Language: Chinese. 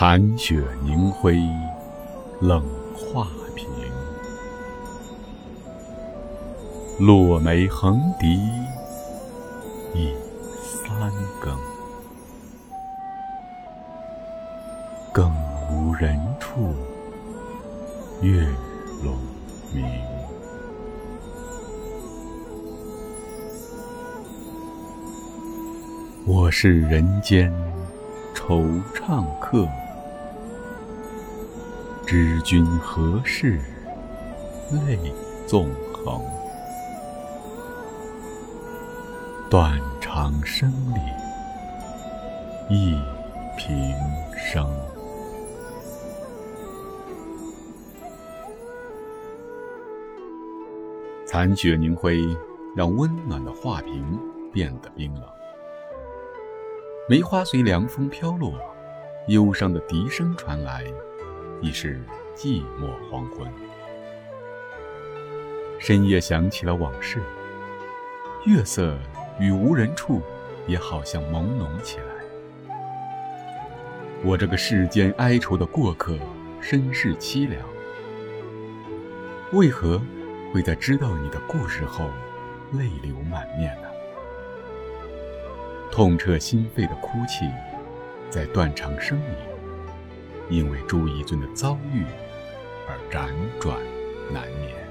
残雪凝辉，冷画屏。落梅横笛已三更，更无人处，月笼明。我是人间。惆怅客，知君何事泪纵横？断肠声里忆平生。残雪凝辉，让温暖的画屏变得冰冷。梅花随凉风飘落，忧伤的笛声传来，已是寂寞黄昏。深夜想起了往事，月色与无人处也好像朦胧起来。我这个世间哀愁的过客，身世凄凉，为何会在知道你的故事后，泪流满面呢？痛彻心扉的哭泣，在断肠声里，因为朱一尊的遭遇而辗转难眠。